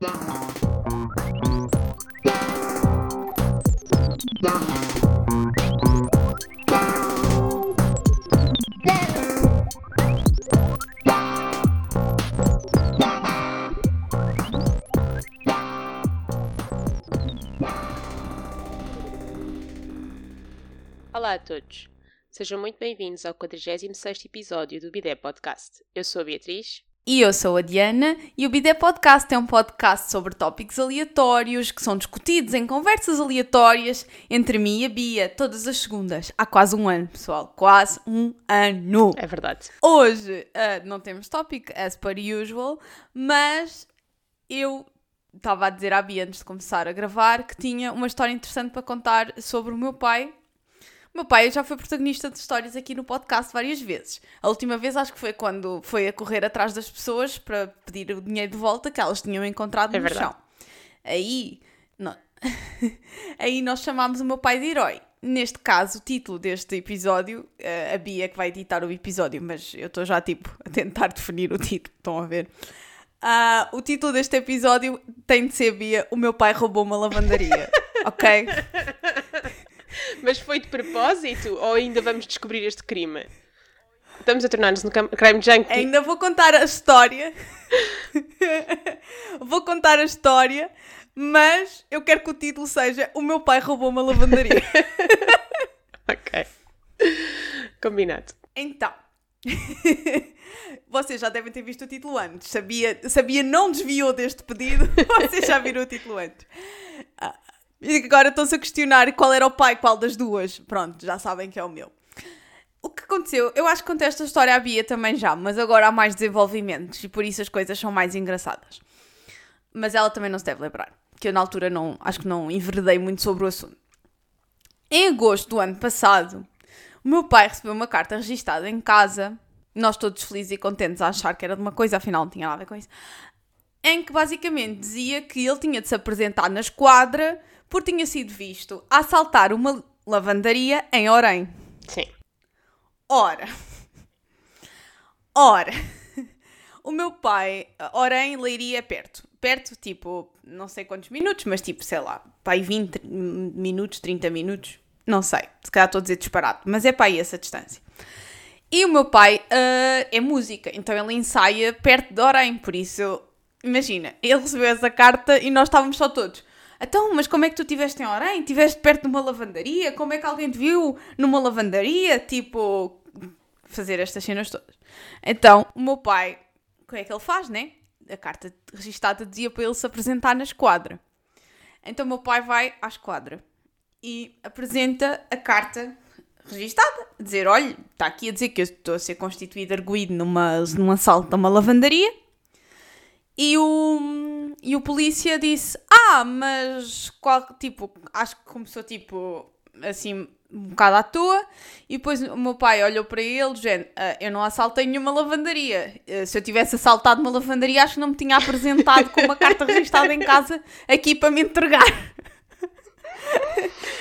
Olá a todos. Sejam muito bem-vindos ao 46º episódio do Bidé Podcast. Eu sou a Beatriz. E eu sou a Diana e o Bidé Podcast é um podcast sobre tópicos aleatórios que são discutidos em conversas aleatórias entre mim e a Bia todas as segundas. Há quase um ano, pessoal. Quase um ano. É verdade. Hoje uh, não temos tópico, as per usual, mas eu estava a dizer à Bia antes de começar a gravar que tinha uma história interessante para contar sobre o meu pai. O meu pai já foi protagonista de histórias aqui no podcast várias vezes. A última vez acho que foi quando foi a correr atrás das pessoas para pedir o dinheiro de volta que elas tinham encontrado É no verdade. chão. Aí, nó- Aí nós chamámos o meu pai de herói. Neste caso, o título deste episódio, eh, a Bia que vai editar o episódio, mas eu estou já tipo a tentar definir o título, estão a ver? Ah, o título deste episódio tem de ser Bia, o meu pai roubou uma lavandaria, ok? Mas foi de propósito ou ainda vamos descobrir este crime? Estamos a tornar-nos no crime junkie. Ainda vou contar a história. vou contar a história, mas eu quero que o título seja O meu pai roubou uma lavandaria. Ok. Combinado. Então, vocês já devem ter visto o título antes. Sabia, sabia não desviou deste pedido, vocês já viram o título antes. Ah, e agora estão-se a questionar qual era o pai, qual das duas. Pronto, já sabem que é o meu. O que aconteceu? Eu acho que contei esta história à Bia também já, mas agora há mais desenvolvimentos e por isso as coisas são mais engraçadas. Mas ela também não se deve lembrar, que eu na altura não, acho que não enveredei muito sobre o assunto. Em agosto do ano passado, o meu pai recebeu uma carta registada em casa, nós todos felizes e contentes a achar que era de uma coisa, afinal não tinha nada a ver com isso, em que basicamente dizia que ele tinha de se apresentar na esquadra porque tinha sido visto a assaltar uma lavandaria em Orem. Sim. Ora, ora, o meu pai, Orem, Leiria perto. Perto, tipo, não sei quantos minutos, mas tipo, sei lá, pai 20 minutos, 30 minutos, não sei, se calhar estou a dizer disparado, mas é para aí essa distância. E o meu pai ah, é música, então ele ensaia perto de Orem, por isso, imagina, ele recebeu essa carta e nós estávamos só todos. Então, mas como é que tu estiveste em Orem? Estiveste perto de uma lavandaria? Como é que alguém te viu numa lavandaria? Tipo, fazer estas cenas todas. Então, o meu pai, o que é que ele faz, né? A carta registada dizia para ele se apresentar na esquadra. Então, o meu pai vai à esquadra e apresenta a carta registada, dizer, olha, está aqui a dizer que eu estou a ser constituído arguído numa, num assalto a uma lavandaria. E o, e o polícia disse, ah, mas qual, tipo, acho que começou tipo, assim, um bocado à toa. E depois o meu pai olhou para ele, dizendo, "Ah, eu não assaltei nenhuma lavandaria. Ah, Se eu tivesse assaltado uma lavandaria, acho que não me tinha apresentado com uma carta registada em casa aqui para me entregar.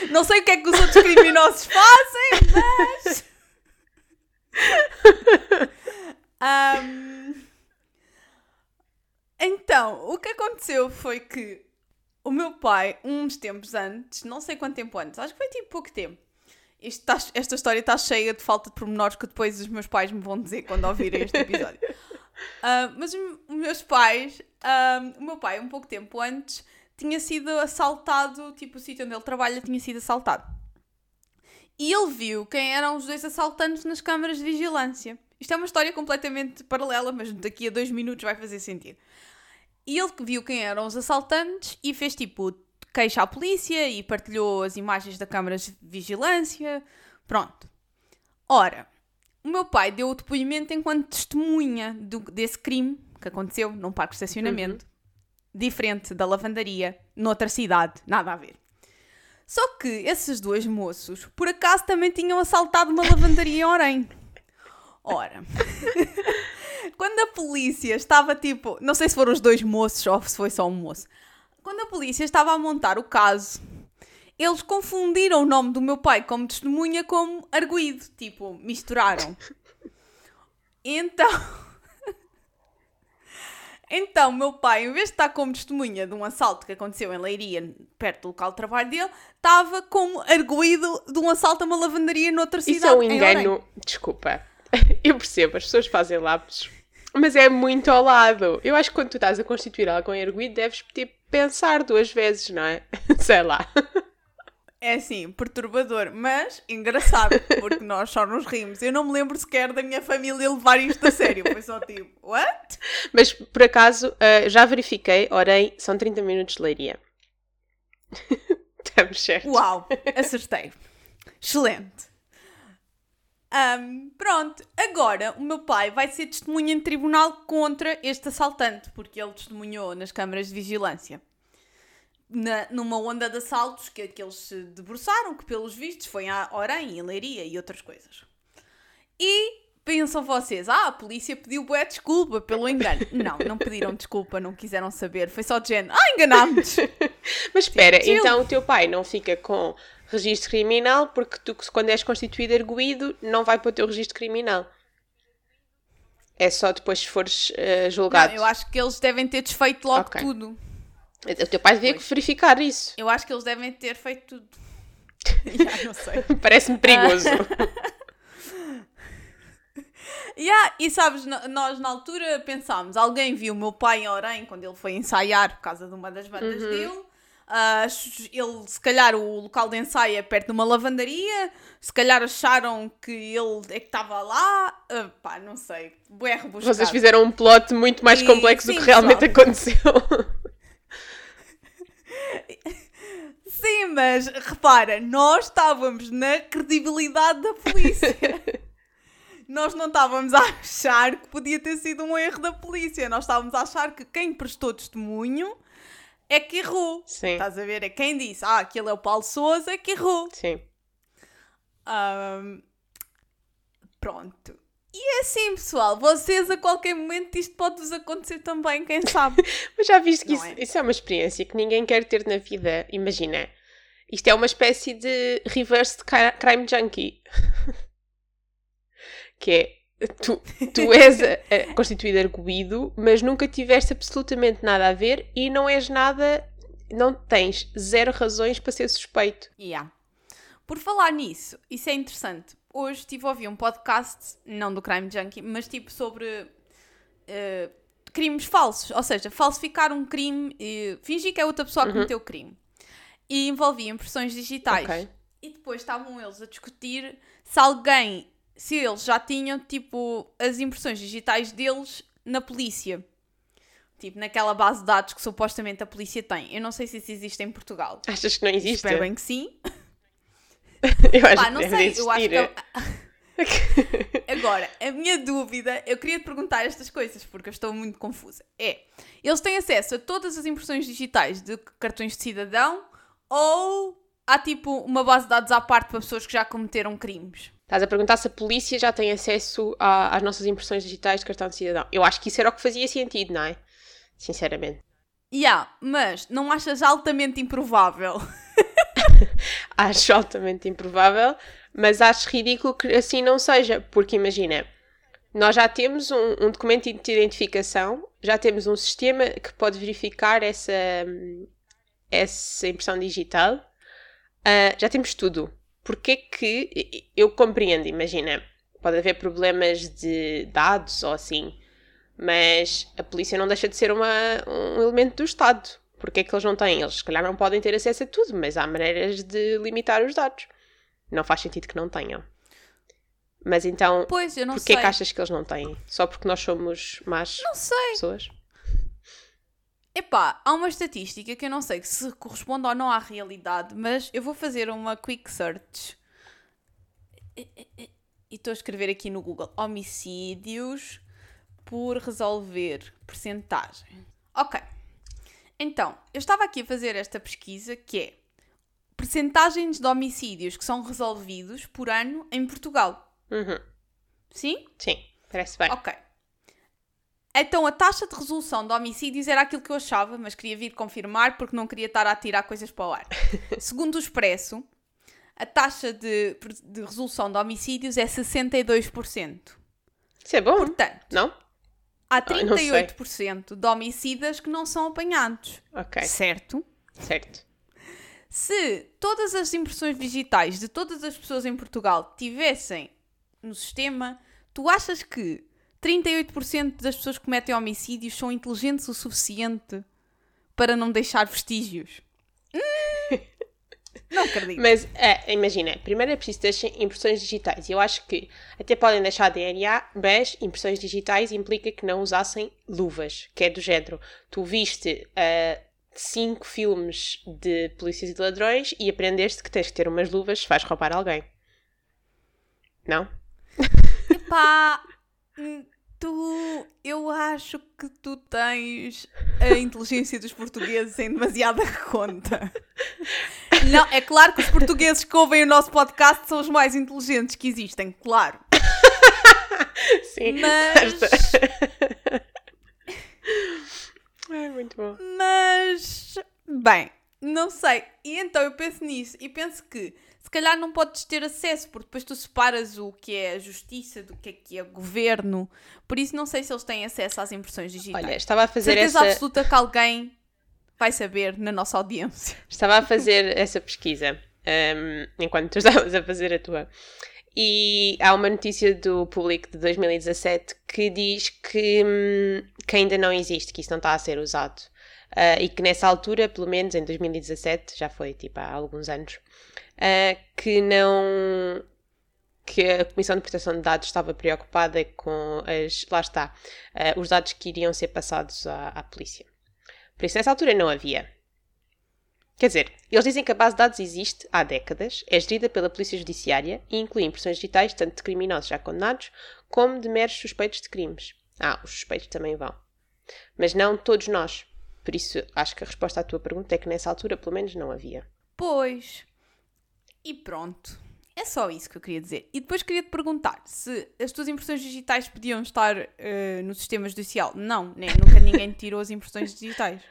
Não sei o que é que os outros criminosos fazem, mas. Ahm, Então, o que aconteceu foi que o meu pai, uns tempos antes, não sei quanto tempo antes, acho que foi tipo pouco tempo. Tá- esta história está cheia de falta de pormenores que depois os meus pais me vão dizer quando ouvirem este episódio. Ah, mas os meus pais, ah, o meu pai, um pouco tempo antes, tinha sido assaltado, tipo o sítio onde ele trabalha tinha sido assaltado. E ele viu quem eram os dois assaltantes nas câmaras de vigilância. Isto é uma história completamente paralela, mas daqui a dois minutos vai fazer sentido. E ele viu quem eram os assaltantes e fez tipo queixa à polícia e partilhou as imagens da câmara de vigilância. Pronto. Ora, o meu pai deu o depoimento enquanto testemunha do- desse crime que aconteceu num parque de estacionamento, diferente da lavandaria, noutra cidade, nada a ver. Só que esses dois moços, por acaso, também tinham assaltado uma lavandaria em Orem. Ora, quando a polícia estava tipo, não sei se foram os dois moços ou se foi só um moço, quando a polícia estava a montar o caso, eles confundiram o nome do meu pai como testemunha como arguído, tipo, misturaram. Então, Então, meu pai, em vez de estar como testemunha de um assalto que aconteceu em Leiria, perto do local de trabalho dele, estava como arguído de um assalto a uma lavandaria noutra cidade. Isso é um engano. Desculpa. Eu percebo, as pessoas fazem lápis. Mas é muito ao lado. Eu acho que quando tu estás a constituir algo em arguido, deves tipo, pensar duas vezes, não é? Sei lá. É assim, perturbador, mas engraçado, porque nós só nos rimos. Eu não me lembro sequer da minha família levar isto a sério. Foi só tipo, what? Mas por acaso, ah, já verifiquei, orei, são 30 minutos de leiria. Estamos certos. Uau, acertei. Excelente. Ahm, pronto, agora o meu pai vai ser testemunha em tribunal contra este assaltante, porque ele testemunhou nas câmaras de vigilância. Na- numa onda de assaltos que, que eles se debruçaram, que pelos vistos foi a Orem, em Leiria e outras coisas. E pensam vocês, ah, a polícia pediu bué desculpa pelo engano. Não, não pediram desculpa, não quiseram saber. Foi só de género, ah, enganámos Mas espera, então o teu pai não fica com registro criminal porque tu, quando és constituído arguído, não vai para o teu registro criminal. É só depois se fores eh, julgado. Não, eu acho que eles devem ter desfeito logo Ok. tudo. O teu pai devia Pois. verificar isso. Eu acho que eles devem ter feito tudo. Já não sei. Parece-me perigoso. Yeah, e sabes, nós na altura pensámos, alguém viu o meu pai em Orem quando ele foi ensaiar por causa de uma das bandas Uhum. dele. Ach- ele, se calhar, o local de ensaio é perto de uma lavandaria. Se calhar acharam que ele é que estava lá. Ah, pá, não sei. Bué rebuscado. Vocês fizeram um plot muito mais E- complexo do sim, que realmente pessoal. aconteceu. Sim, mas repara, nós estávamos na credibilidade da polícia. nós não estávamos a achar que podia ter sido um erro da polícia. Nós estávamos a achar que quem prestou testemunho é que errou. Sim. Estás a ver? É quem disse, ah, aquele é o Paulo Souza, é que errou. Sim. Ahm, pronto. E é assim, pessoal, vocês a qualquer momento isto pode-vos acontecer também, quem sabe? Mas já viste que isso é? isso é uma experiência que ninguém quer ter na vida. Imagina. Isto é uma espécie de reverse crime junkie. que é, tu, tu és a, a, constituído arguído, mas nunca tiveste absolutamente nada a ver e não és nada, não tens zero razões para ser suspeito. Yeah. Por falar nisso, isso é interessante. Hoje estive a ouvir um podcast, não do Crime Junkie, mas tipo sobre eh, crimes falsos. Ou seja, falsificar um crime, e fingir que é outra pessoa que cometeu o crime. E envolvia impressões digitais. Ok. E depois estavam eles a discutir se alguém, se eles já tinham tipo as impressões digitais deles na polícia. Tipo, naquela base de dados que supostamente a polícia tem. Eu não sei se isso existe em Portugal. Achas que não existe? Espero bem que sim. Eu acho Pá, que não deve sei, existir. eu acho que. Agora, a minha dúvida, eu queria te perguntar estas coisas porque eu estou muito confusa. É, eles têm acesso a todas as impressões digitais de cartões de cidadão ou há tipo uma base de dados à parte para pessoas que já cometeram crimes? Estás a perguntar se a polícia já tem acesso a- às nossas impressões digitais de cartão de cidadão. Eu acho que isso era o que fazia sentido, não é? Sinceramente. Yeah, mas não achas altamente improvável? Acho altamente improvável, mas acho ridículo que assim não seja, porque imagina, nós já temos um, um documento de identificação, já temos um sistema que pode verificar essa, hum, essa impressão digital, ah, já temos tudo. Porquê que eu compreendo, imagina, pode haver problemas de dados ou assim, mas a polícia não deixa de ser uma, um elemento do Estado. Porquê é que eles não têm? Eles, se calhar, não podem ter acesso a tudo, mas há maneiras de limitar os dados. Não faz sentido que não tenham. Mas então, Pois, eu não porquê sei. que achas que eles não têm? Só porque nós somos más Não sei. pessoas? Epá, há uma estatística que eu não sei se corresponde ou não à realidade, mas eu vou fazer uma quick search. E estou a escrever aqui no Google homicídios por resolver percentagem. Ok. Então, eu estava aqui a fazer esta pesquisa que é percentagens de homicídios que são resolvidos por ano em Portugal. Uhum. Sim? Sim, parece bem. Ok. Então a taxa de resolução de homicídios era aquilo que eu achava, mas queria vir confirmar porque não queria estar a tirar coisas para o ar. Segundo o Expresso, a taxa de, de resolução de homicídios é 62%. Isso é bom, Portanto, não? há Ai, não sei. 38% de homicidas que não são apanhados. Ok, Certo? certo. Se todas as impressões digitais de todas as pessoas em Portugal tivessem no sistema, tu achas que 38% das pessoas que cometem homicídios são inteligentes o suficiente para não deixar vestígios? Hum, não acredito. Mas, é, imagina, primeiro é preciso ter impressões digitais. Eu acho que até podem deixar DNA, mas impressões digitais implica que não usassem luvas, que é do género. Tu viste ah, cinco filmes de polícias e ladrões e aprendeste que tens que ter umas luvas se vais roubar alguém. Não? Pá, hum, tu. Eu acho que tu tens a inteligência dos portugueses em demasiada conta. Não, é claro que os portugueses que ouvem o nosso podcast são os mais inteligentes que existem, claro. Sim. Mas- Ai, muito bom. Mas, bem, não sei. E então eu penso nisso e penso que se calhar não podes ter acesso, porque depois tu separas o que é a justiça do que é que é governo. Por isso não sei se eles têm acesso às impressões digitais. Olha, estava a fazer Certeza essa... absoluta que alguém vai saber na nossa audiência. Estava a fazer essa pesquisa hum, enquanto tu estavas a fazer a tua. E há uma notícia do público de 2017 que diz que, hum, que ainda não existe, que isso não está a ser usado. Ah, e que nessa altura, pelo menos em 2017, já foi tipo há alguns anos, ah, que não. que a Comissão de Proteção de Dados estava preocupada com as. lá está, ah, os dados que iriam ser passados à, à polícia. Por isso, nessa altura não havia. Quer dizer, eles dizem que a base de dados existe há décadas, é gerida pela Polícia Judiciária e inclui impressões digitais tanto de criminosos já condenados como de meros suspeitos de crimes. Ah, os suspeitos também vão. Mas não todos nós. Por isso, acho que a resposta à tua pergunta é que nessa altura, pelo menos, não havia. Pois. E pronto. É só isso que eu queria dizer. E depois queria te perguntar se as tuas impressões digitais podiam estar eh, no sistema judicial. Não, né? Nunca ninguém tirou as impressões digitais.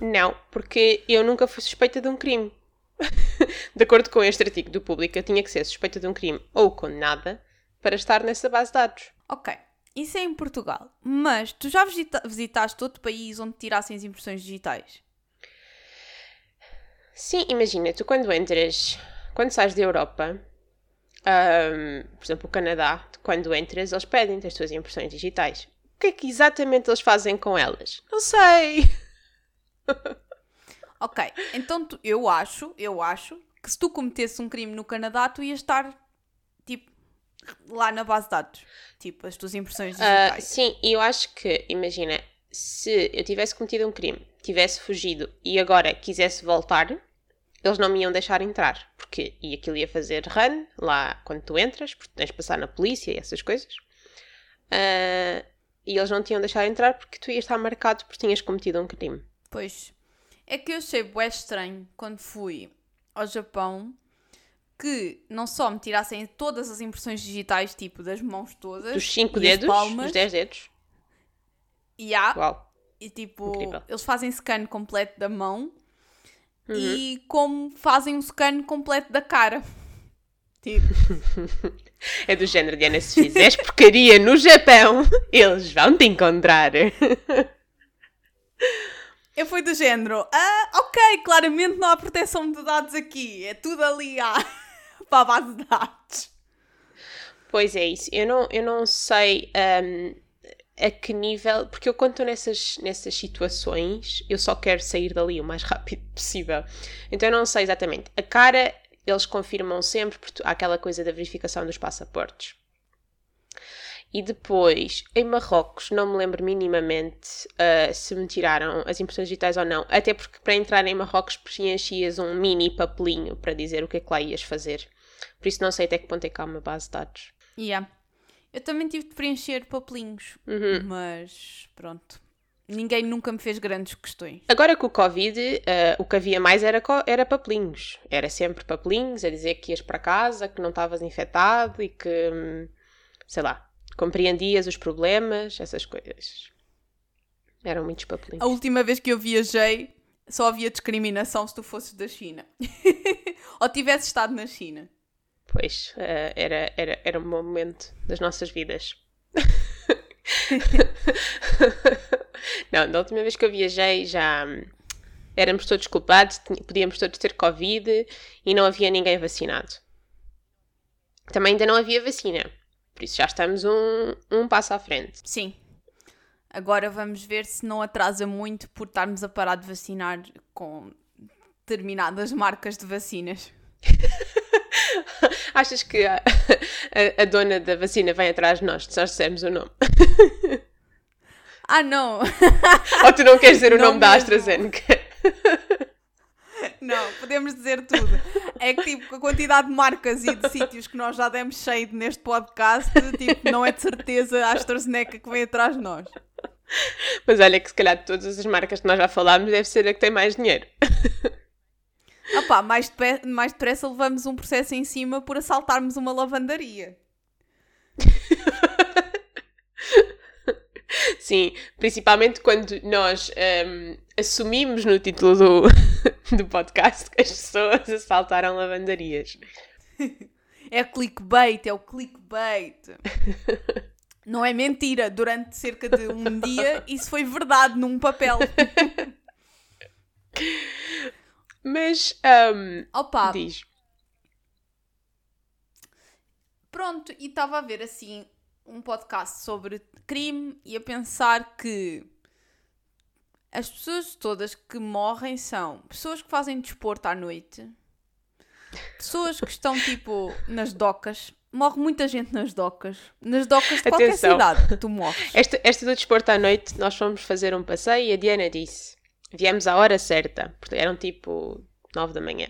Não, porque eu nunca fui suspeita de um crime. de acordo com este artigo do público, eu tinha que ser suspeita de um crime ou condenada para estar nessa base de dados. Ok, isso é em Portugal. Mas tu já visita- visitaste outro país onde tirassem as impressões digitais? Sim, imagina, tu quando entras, quando sais da Europa, ahm, por exemplo, o Canadá, quando entras, eles pedem-te as tuas impressões digitais. O que é que exatamente eles fazem com elas? Não sei. Ok, então tu- eu acho, eu acho que se tu cometesse um crime no Canadá, tu ias estar, lá na base de dados. Tipo, as tuas impressões Ah, digitais. sim, e eu acho que, imagina, se eu tivesse cometido um crime, tivesse fugido e agora quisesse voltar, eles não me iam deixar entrar. Porque e aquilo ia fazer run lá quando tu entras, porque tens de passar na polícia e essas coisas. Ah, e eles não te iam deixar entrar porque tu ias estar marcado porque tinhas cometido um crime. Pois. É que eu achei bué estranho quando fui ao Japão que não só me tirassem todas as impressões digitais, tipo, das mãos todas. Dos 5 e as dedos, palmas, dos 10 dedos. E há, Uau. e tipo, Incrível. eles fazem scan completo da mão Uhum. e como fazem um scan completo da cara. Tipo, É do género de Ana, se fizeres porcaria no Japão, eles vão te encontrar. eu fui do género, ah, ok, claramente não há proteção de dados aqui, é tudo ali à, para a base de dados. Pois é isso. Eu não, eu não sei hum, a que nível, porque eu quando estou nessas, nessas situações, eu só quero sair dali o mais rápido possível. Então eu não sei exatamente. A cara, eles confirmam sempre, porque há aquela coisa da verificação dos passaportes. E depois, em Marrocos, não me lembro minimamente ah, se me tiraram as impressões digitais ou não. Até porque para entrar em Marrocos preenchias um mini papelinho para dizer o que é que lá ias fazer. Por isso não sei até que ponto é que há uma base de dados. Yeah. Eu também tive de preencher papelinhos, Uhum. mas pronto. Ninguém nunca me fez grandes questões. Agora com o Covid, eh, o que havia mais era, era papelinhos. Era sempre papelinhos a dizer que ias para casa, que não estavas infectado e que, hum, sei lá, compreendias os problemas, essas coisas. Eram muitos papelinhos. A última vez que eu viajei, só havia discriminação se tu fosses da China. Ou tivesse estado na China. Pois, eh, era, era, era um bom momento das nossas vidas. não, da última vez que eu viajei já hum, éramos todos culpados, podíamos todos ter Covid e não havia ninguém vacinado. Também ainda não havia vacina. Por isso já estamos um, um passo à frente. Sim. Agora vamos ver se não atrasa muito por estarmos a parar de vacinar com determinadas marcas de vacinas. Achas que a, a- a dona da vacina vem atrás de nós se nós dissermos o nome? Ah, não! Ou tu não queres dizer o Não nome da mesmo. AstraZeneca? Não, podemos dizer tudo. É que, tipo, com a quantidade de marcas e de sítios que nós já demos cheio neste podcast, tipo, não é de certeza a AstraZeneca que vem atrás de nós. Mas olha que se calhar de todas as marcas que nós já falámos deve ser a que tem mais dinheiro. Pá, mais, depe- mais depressa levamos um processo em cima por assaltarmos uma lavandaria. Sim, principalmente quando nós hum, assumimos no título do, do podcast que as pessoas assaltaram lavandarias. É clickbait, é o clickbait. Não é mentira, durante cerca de um dia isso foi verdade num papel. Mas, hum, Opa, diz. pronto, e estava a ver assim um podcast sobre crime e a pensar que as pessoas todas que morrem são pessoas que fazem desporto à noite, pessoas que estão tipo nas docas. Morre muita gente nas docas. Nas docas de qualquer Atenção. cidade, tu morres. Esta, esta do desporto à noite, nós fomos fazer um passeio e a Diana disse: viemos à hora certa, porque eram tipo 9 da manhã.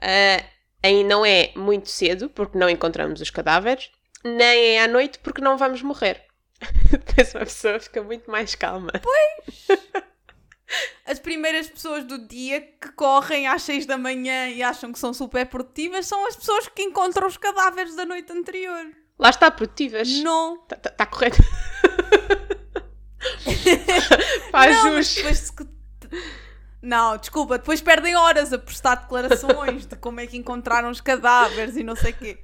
Ah, aí não é muito cedo, porque não encontramos os cadáveres, nem é à noite, porque não vamos morrer. Depois uma pessoa fica muito mais calma. As primeiras pessoas do dia que correm às 6 da manhã e acham que são super produtivas são as pessoas que encontram os cadáveres da noite anterior. Lá está, produtivas. Não. Está tá, tá correto. Faz não, mas depois Não, desculpa, depois perdem horas a prestar declarações de como é que encontraram os cadáveres e não sei o quê.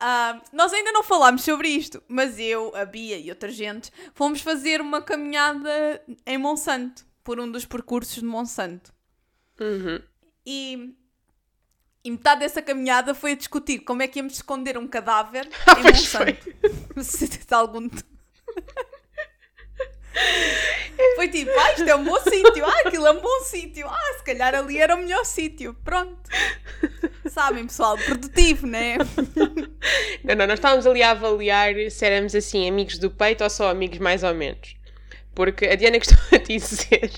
Ah, nós ainda não falámos sobre isto, mas eu, a Bia e outra gente fomos fazer uma caminhada em Monsanto, por um dos percursos de Monsanto. Uhum. E, e metade dessa caminhada foi a discutir como é que íamos esconder um cadáver Ah, em Monsanto. Se de algum. Foi tipo, ah, isto é um bom sítio, ah, aquilo é um bom sítio, ah, se calhar ali era o melhor sítio. Pronto. Sabem, pessoal, produtivo, né? Não, não, nós estávamos ali a avaliar se éramos assim amigos do peito ou só amigos mais ou menos. Porque a Diana costuma dizer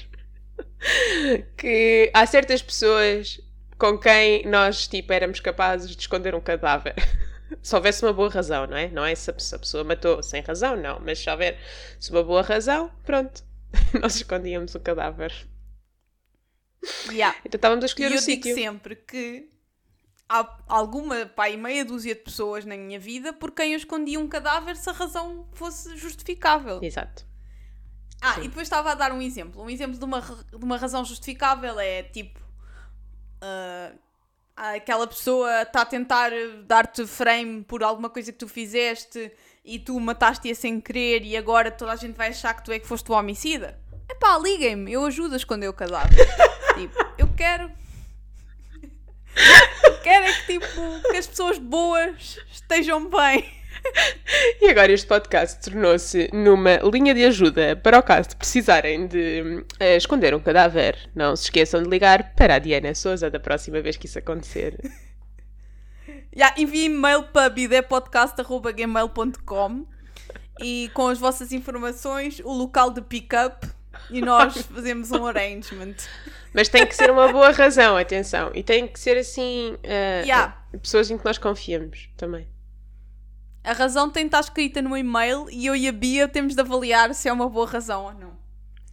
que há certas pessoas com quem nós tipo éramos capazes de esconder um cadáver. Se houvesse uma boa razão, não é? Não é se a pessoa matou sem razão, não. Mas se houver se uma boa razão, pronto. Nós escondíamos o cadáver. Yeah. Então estávamos a E escolher eu o digo sítio. sempre que há alguma, pá, e meia dúzia de pessoas na minha vida por quem eu escondia um cadáver se a razão fosse justificável. Exato. Ah, Sim. e depois estava a dar um exemplo. Um exemplo de uma, de uma razão justificável é tipo. ah, aquela pessoa está a tentar dar-te frame por alguma coisa que tu fizeste e tu mataste-a sem querer e agora toda a gente vai achar que tu é que foste o homicida. Epá, liguem-me, eu ajudo a esconder o cadáver. tipo, eu quero. eu quero é que, tipo, que as pessoas boas estejam bem. E agora este podcast tornou-se numa linha de ajuda para o caso de precisarem de eh, esconder um cadáver. Não se esqueçam de ligar para a Diana Souza da próxima vez que isso acontecer. Já, envie e-mail para bidepodcast.gmail.com e com as vossas informações, o local de pick-up e nós fazemos um arrangement. Mas tem que ser uma boa razão, atenção. E tem que ser assim. eh, Yeah. pessoas em que nós confiamos também. A razão tem de estar escrita no e-mail e eu e a Bia temos de avaliar se é uma boa razão ou não.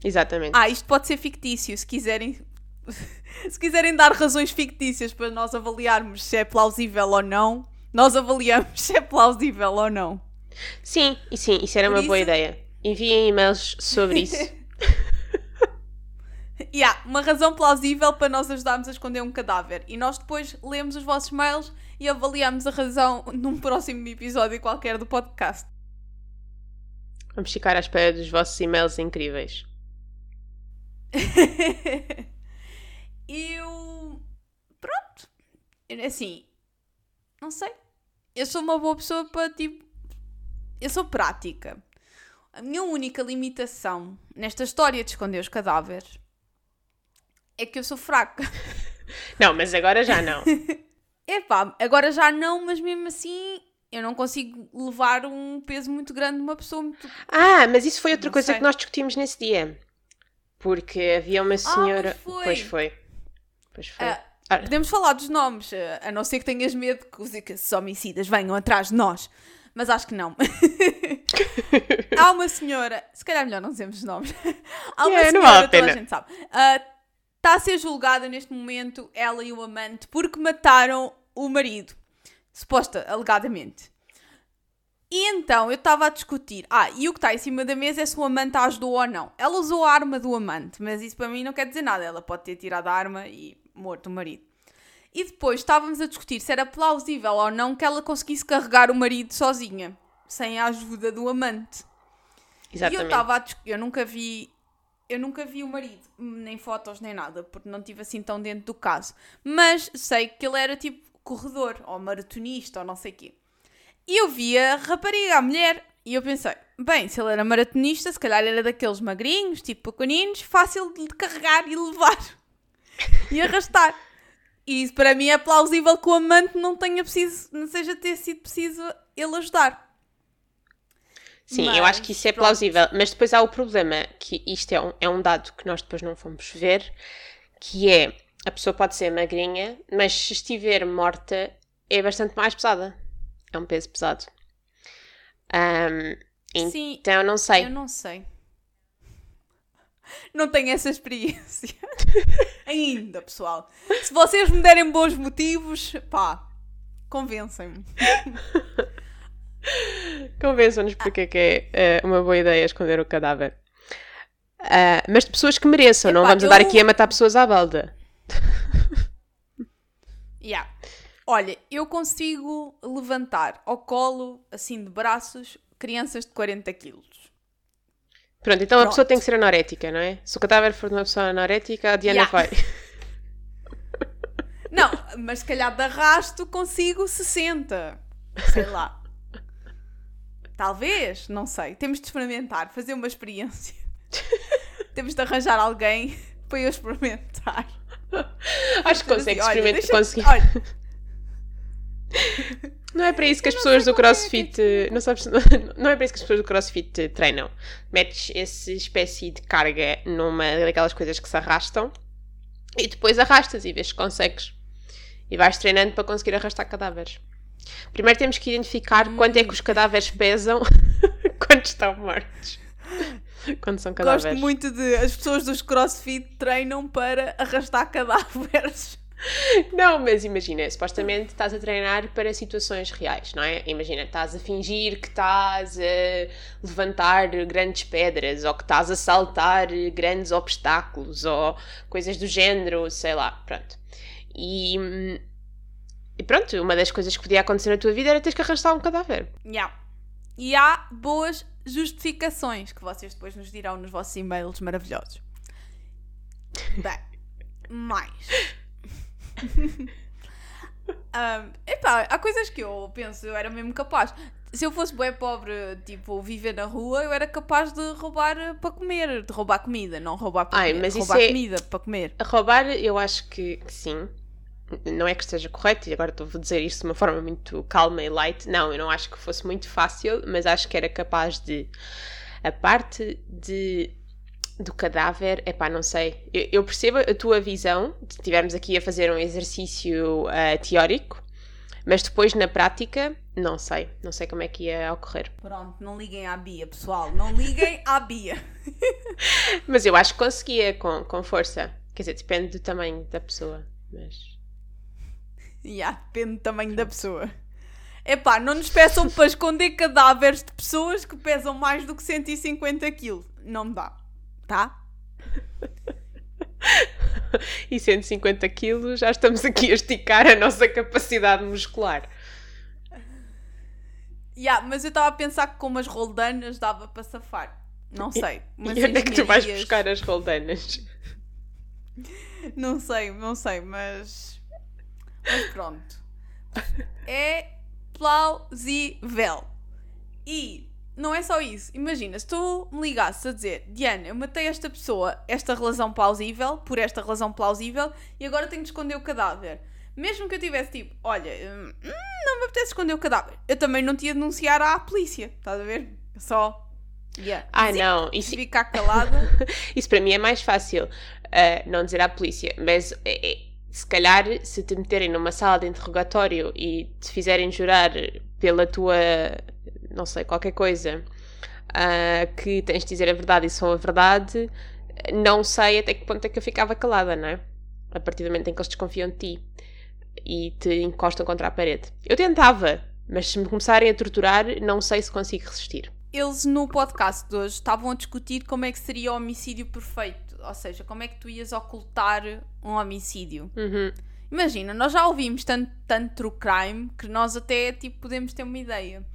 Exatamente. Ah, isto pode ser fictício, se quiserem. Se quiserem dar razões fictícias para nós avaliarmos se é plausível ou não, nós avaliamos se é plausível ou não. Sim, e sim, isso era Por uma boa isso- ideia. Enviem e-mails sobre isso. E há uma razão plausível para nós ajudarmos a esconder um cadáver. E nós depois lemos os vossos mails e avaliamos a razão num próximo episódio qualquer do podcast. Vamos ficar à espera dos vossos e-mails incríveis. eu. Pronto. Assim. Não sei. Eu sou uma boa pessoa para tipo. Eu sou prática. A minha única limitação nesta história de esconder os cadáveres é que eu sou fraca. Não, mas agora já não. Epá, agora já não, mas mesmo assim eu não consigo levar um peso muito grande de uma pessoa muito. Ah, mas isso foi outra Não coisa sei. que nós discutimos nesse dia. Porque havia uma senhora. pois foi. Pois foi. Pois foi. Ah, Ah, Podemos falar dos nomes, eh, a não ser que tenhas medo que os, que homicidas venham atrás de nós. Mas acho que não. Há uma senhora, se calhar melhor não dizemos os nomes. Há uma Yeah, não senhora, vale a toda a pena. gente sabe. Está a ser julgada neste momento, ela e o amante, porque mataram o marido. Suposta, alegadamente. E então eu estava a discutir. Ah, e o que está em cima da mesa é se o amante a ajudou ou não. Ela usou a arma do amante, mas isso para mim não quer dizer nada. Ela pode ter tirado a arma e morto o marido. E depois estávamos a discutir se era plausível ou não que ela conseguisse carregar o marido sozinha, sem a ajuda do amante. E eu exatamente. estava a dis- eu nunca vi eu nunca vi o marido, nem fotos nem nada, porque não estive assim tão dentro do caso. Mas sei que ele era tipo corredor ou maratonista ou não sei o quê. E eu vi a rapariga, a mulher, e eu pensei, bem, se ele era maratonista, se calhar era daqueles magrinhos, tipo pequeninos, fácil de carregar e levar e arrastar. E isso para mim é plausível que o amante não tenha preciso, não seja ter sido preciso ele ajudar. Sim, Mas, eu acho que isso é plausível. Mas depois há o problema, que isto é um, é um dado que nós depois não fomos ver, que é a pessoa pode ser magrinha, mas se estiver morta é bastante mais pesada. É um peso pesado. Ahm, Sim, então não sei. Eu não sei. Não tenho essa experiência. Ainda, pessoal. Se vocês me derem bons motivos, pá, convencem-me. Convençam-nos porque é que é eh, uma boa ideia esconder o cadáver. Ah, mas de pessoas que mereçam, não vamos andar eu- aqui a matar pessoas à balda. Yeah. Olha, eu consigo levantar ao colo, assim de braços, crianças de 40 quilos. Pronto, então a Pronto. pessoa tem que ser anorética, não é? Se o cadáver for de uma pessoa anorética, a Diana Yeah. vai. Não, mas se calhar de arrasto consigo 60. Sei lá. Talvez, não sei. Temos de experimentar, fazer uma experiência. Temos de arranjar alguém para eu experimentar. Acho que consegue Assim, experimentar. olha, Não é para isso que as pessoas do é CrossFit. Não, sabes, não é para isso que as pessoas do CrossFit treinam. Metes essa espécie de carga numa daquelas coisas que se arrastam e depois arrastas e vês se consegues. E vais treinando para conseguir arrastar cadáveres. Primeiro temos que identificar quanto é que os cadáveres pesam quando estão mortos. Quando são cadáveres. gosto muito de. As pessoas dos CrossFit treinam para arrastar cadáveres. Não, mas imagina, supostamente estás a treinar para situações reais, não é? Imagina, estás a fingir que estás a levantar grandes pedras ou que estás a saltar grandes obstáculos ou coisas do género, sei lá, pronto. E, hum, e pronto, uma das coisas que podia acontecer na tua vida era teres que arrastar um cadáver. Yeah. E há boas justificações que vocês depois nos dirão nos vossos e-mails maravilhosos. Bem, mais. Ahm, epá, há coisas que eu penso, eu era mesmo capaz. Se eu fosse bem pobre, tipo, viver na rua, eu era capaz de roubar eh, para comer, de roubar comida, não roubar para Ai, comer, mas isso roubar é- comida para comer. A roubar, eu acho que, que sim. Não é que esteja correto, e agora estou a dizer isto de uma forma muito calma e light. Não, eu não acho que fosse muito fácil, mas acho que era capaz de. A parte de do cadáver, é pá, não sei. Eu, eu percebo a tua visão, se estivermos aqui a fazer um exercício ah, teórico, mas depois na prática, não sei. Não sei como é que ia ocorrer. Pronto, não liguem à Bia, pessoal, não liguem à Bia. Mas eu acho que conseguia com, com força. Quer dizer, depende do tamanho da pessoa. Mas. Yeah, depende do tamanho da pessoa. Epá, não nos peçam para esconder cadáveres de pessoas que pesam mais do que 150 kg. Não me dá. Tá? e 150 quilos, já estamos aqui a esticar a nossa capacidade muscular. Yeah, mas eu estava a pensar que com umas roldanas dava para safar. Não sei. Mas e onde é que tu vais buscar as roldanas? Não sei, não sei, mas. Mas pronto. É plausível. E não é só isso. Imagina, se tu me ligasses a dizer, Diana, eu matei esta pessoa, esta relação plausível, por esta relação plausível, e agora tenho de esconder o cadáver. Mesmo que eu tivesse tipo, olha, hum, não me apetece esconder o cadáver, eu também não te ia denunciar à polícia, estás a ver? Só. Yeah. Ah, não. Isso, Ficar calada. isso para mim é mais fácil. ah, não dizer à polícia. Mas é- é- se calhar, se te meterem numa sala de interrogatório e te fizerem jurar pela tua. não sei, qualquer coisa. ah, que tens de dizer a verdade e só a verdade. Não sei até que ponto é que eu ficava calada, não é? A partir do momento em que eles desconfiam de ti e te encostam contra a parede. Eu tentava, mas se me começarem a torturar, não sei se consigo resistir. Eles no podcast de hoje estavam a discutir como é que seria o homicídio perfeito. Ou seja, como é que tu ias ocultar um homicídio. Uhum. Imagina, nós já ouvimos tanto, tanto true crime que nós até tipo, podemos ter uma ideia.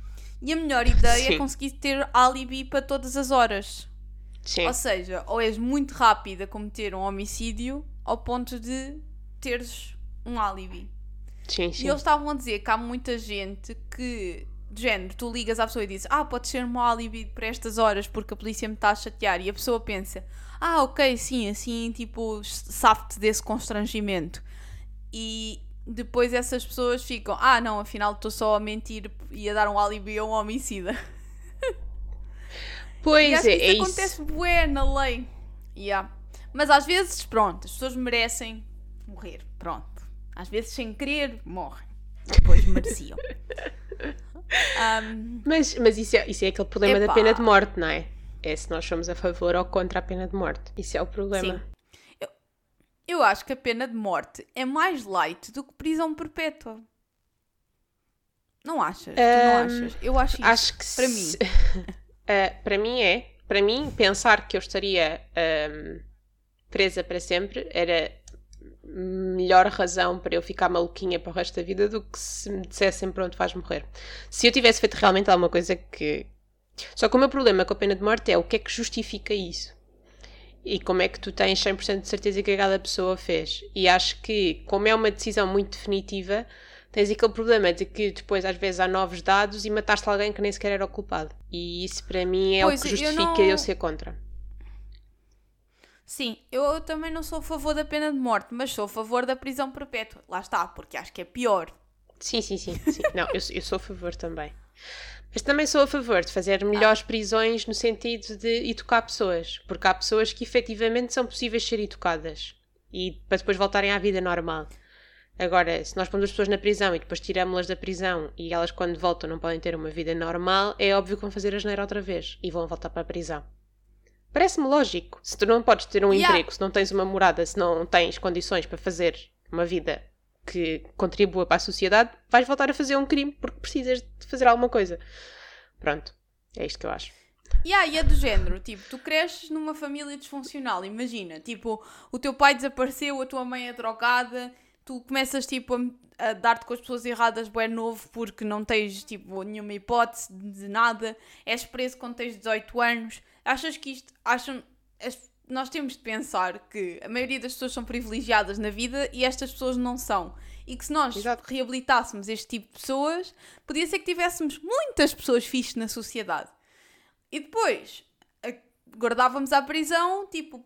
E a melhor ideia é Sim. conseguir ter alibi para todas as horas. Sim. Ou seja, ou és muito rápida a cometer um homicídio ao ponto de teres um alibi. Sim, sim. E eles estavam a dizer que há muita gente que, de género, tu ligas à pessoa e dizes Ah, pode ser um alibi para estas horas porque a polícia me está a chatear. E a pessoa pensa Ah, ok, sim, assim, tipo, safe-te desse constrangimento. E depois essas pessoas ficam Ah, não, afinal estou só a mentir e a dar um alibi a um homicida. Pois é, é isso. acontece bué na lei. Yeah. Mas às vezes, pronto, as pessoas merecem morrer. Pronto. Às vezes, sem querer, morrem. Depois mereciam. Um, Mas, mas isso, é, isso é aquele problema da pena de morte, não é? É se nós somos a favor ou contra a pena de morte. Isso é o problema. Sim. eu acho que a pena de morte é mais light do que prisão perpétua. Não achas? Tu não achas? Eu acho isso. Acho que para se- mim. Ah, para mim é. Para mim, pensar que eu estaria ahm, presa para sempre era melhor razão para eu ficar maluquinha para o resto da vida do que se me dissessem pronto, vais morrer. Se eu tivesse feito realmente alguma coisa que. Só que o meu problema com a pena de morte é o que é que justifica isso. E como é que tu tens 100% de certeza que cada pessoa fez. E acho que, como é uma decisão muito definitiva, tens aquele problema de que depois às vezes há novos dados e mataste alguém que nem sequer era o culpado. E isso para mim é Pois, o que eu justifica eu, não- ser contra. Sim, eu também não sou a favor da pena de morte, mas sou a favor da prisão perpétua. Lá está, porque acho que é pior. Sim, sim, sim. sim. Não, eu, eu sou a favor também. Mas também sou a favor de fazer melhores prisões no sentido de educar pessoas. Porque há pessoas que efetivamente são possíveis de ser educadas. E para depois voltarem à vida normal. Agora, se nós pomos as pessoas na prisão e depois tiramos-las da prisão e elas quando voltam não podem ter uma vida normal, é óbvio que vão fazer a geneira outra vez e vão voltar para a prisão. Parece-me lógico. Se tu não podes ter um Yeah. emprego, se não tens uma morada, se não tens condições para fazer uma vida que contribua para a sociedade, vais voltar a fazer um crime porque precisas de fazer alguma coisa. Pronto, é isto que eu acho. Yeah, e é do género, tipo, tu cresces numa família disfuncional, imagina, tipo, o teu pai desapareceu, a tua mãe é drogada, tu começas, tipo, a, a dar-te com as pessoas erradas, bué novo, porque não tens, tipo, nenhuma hipótese de nada, és preso quando tens 18 anos, achas que isto, acham, nós temos de pensar que a maioria das pessoas são privilegiadas na vida e estas pessoas não são. E que se nós Exato. reabilitássemos este tipo de pessoas, podia ser que tivéssemos muitas pessoas fixes na sociedade. E depois guardávamos à prisão, tipo,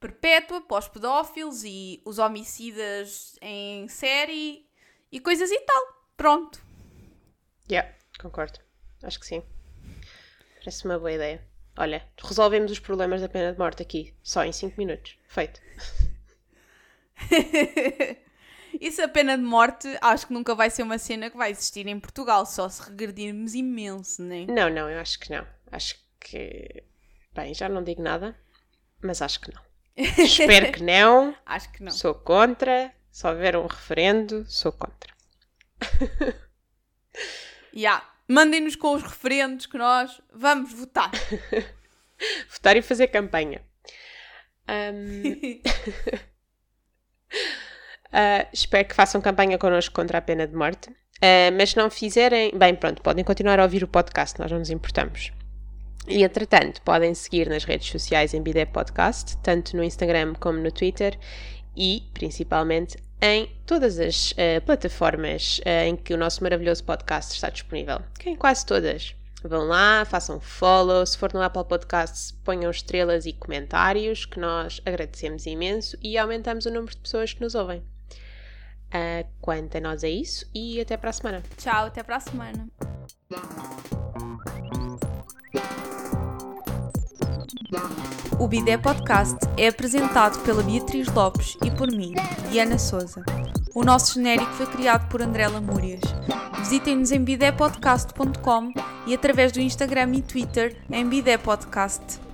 perpétua para os pedófilos e os homicidas em série e coisas e tal. Pronto. Yeah, concordo. Acho que sim. Parece uma boa ideia. Olha, resolvemos os problemas da pena de morte aqui, só em 5 minutos. Feito. Isso a pena de morte, acho que nunca vai ser uma cena que vai existir em Portugal, só se regredirmos imenso, né? Não, não, eu acho que não. Acho que. Bem, já não digo nada, mas acho que não. Espero que não. Acho que não. Sou contra. Se houver um referendo, sou contra. Yeah. Mandem-nos com os referendos que nós vamos votar. Votar e fazer campanha. Ahm, ah, espero que façam campanha connosco contra a pena de morte. Uh, mas se não fizerem, bem, pronto, podem continuar a ouvir o podcast, nós não nos importamos. E entretanto, podem seguir nas redes sociais em Bidé Podcast, tanto no Instagram como no Twitter e principalmente em todas as uh, plataformas uh, em que o nosso maravilhoso podcast está disponível, que em quase todas. Vão lá, façam follow, se for no Apple Podcasts, ponham estrelas e comentários, que nós agradecemos imenso e aumentamos o número de pessoas que nos ouvem. Uh, quanto a nós é isso e até para a semana. Tchau, até para a semana. O Bidé Podcast é apresentado pela Beatriz Lopes e por mim, Diana Souza. O nosso genérico foi criado por André Lamúrias. Visitem-nos em bidépodcast.com e através do Instagram e Twitter em Bidé Podcast.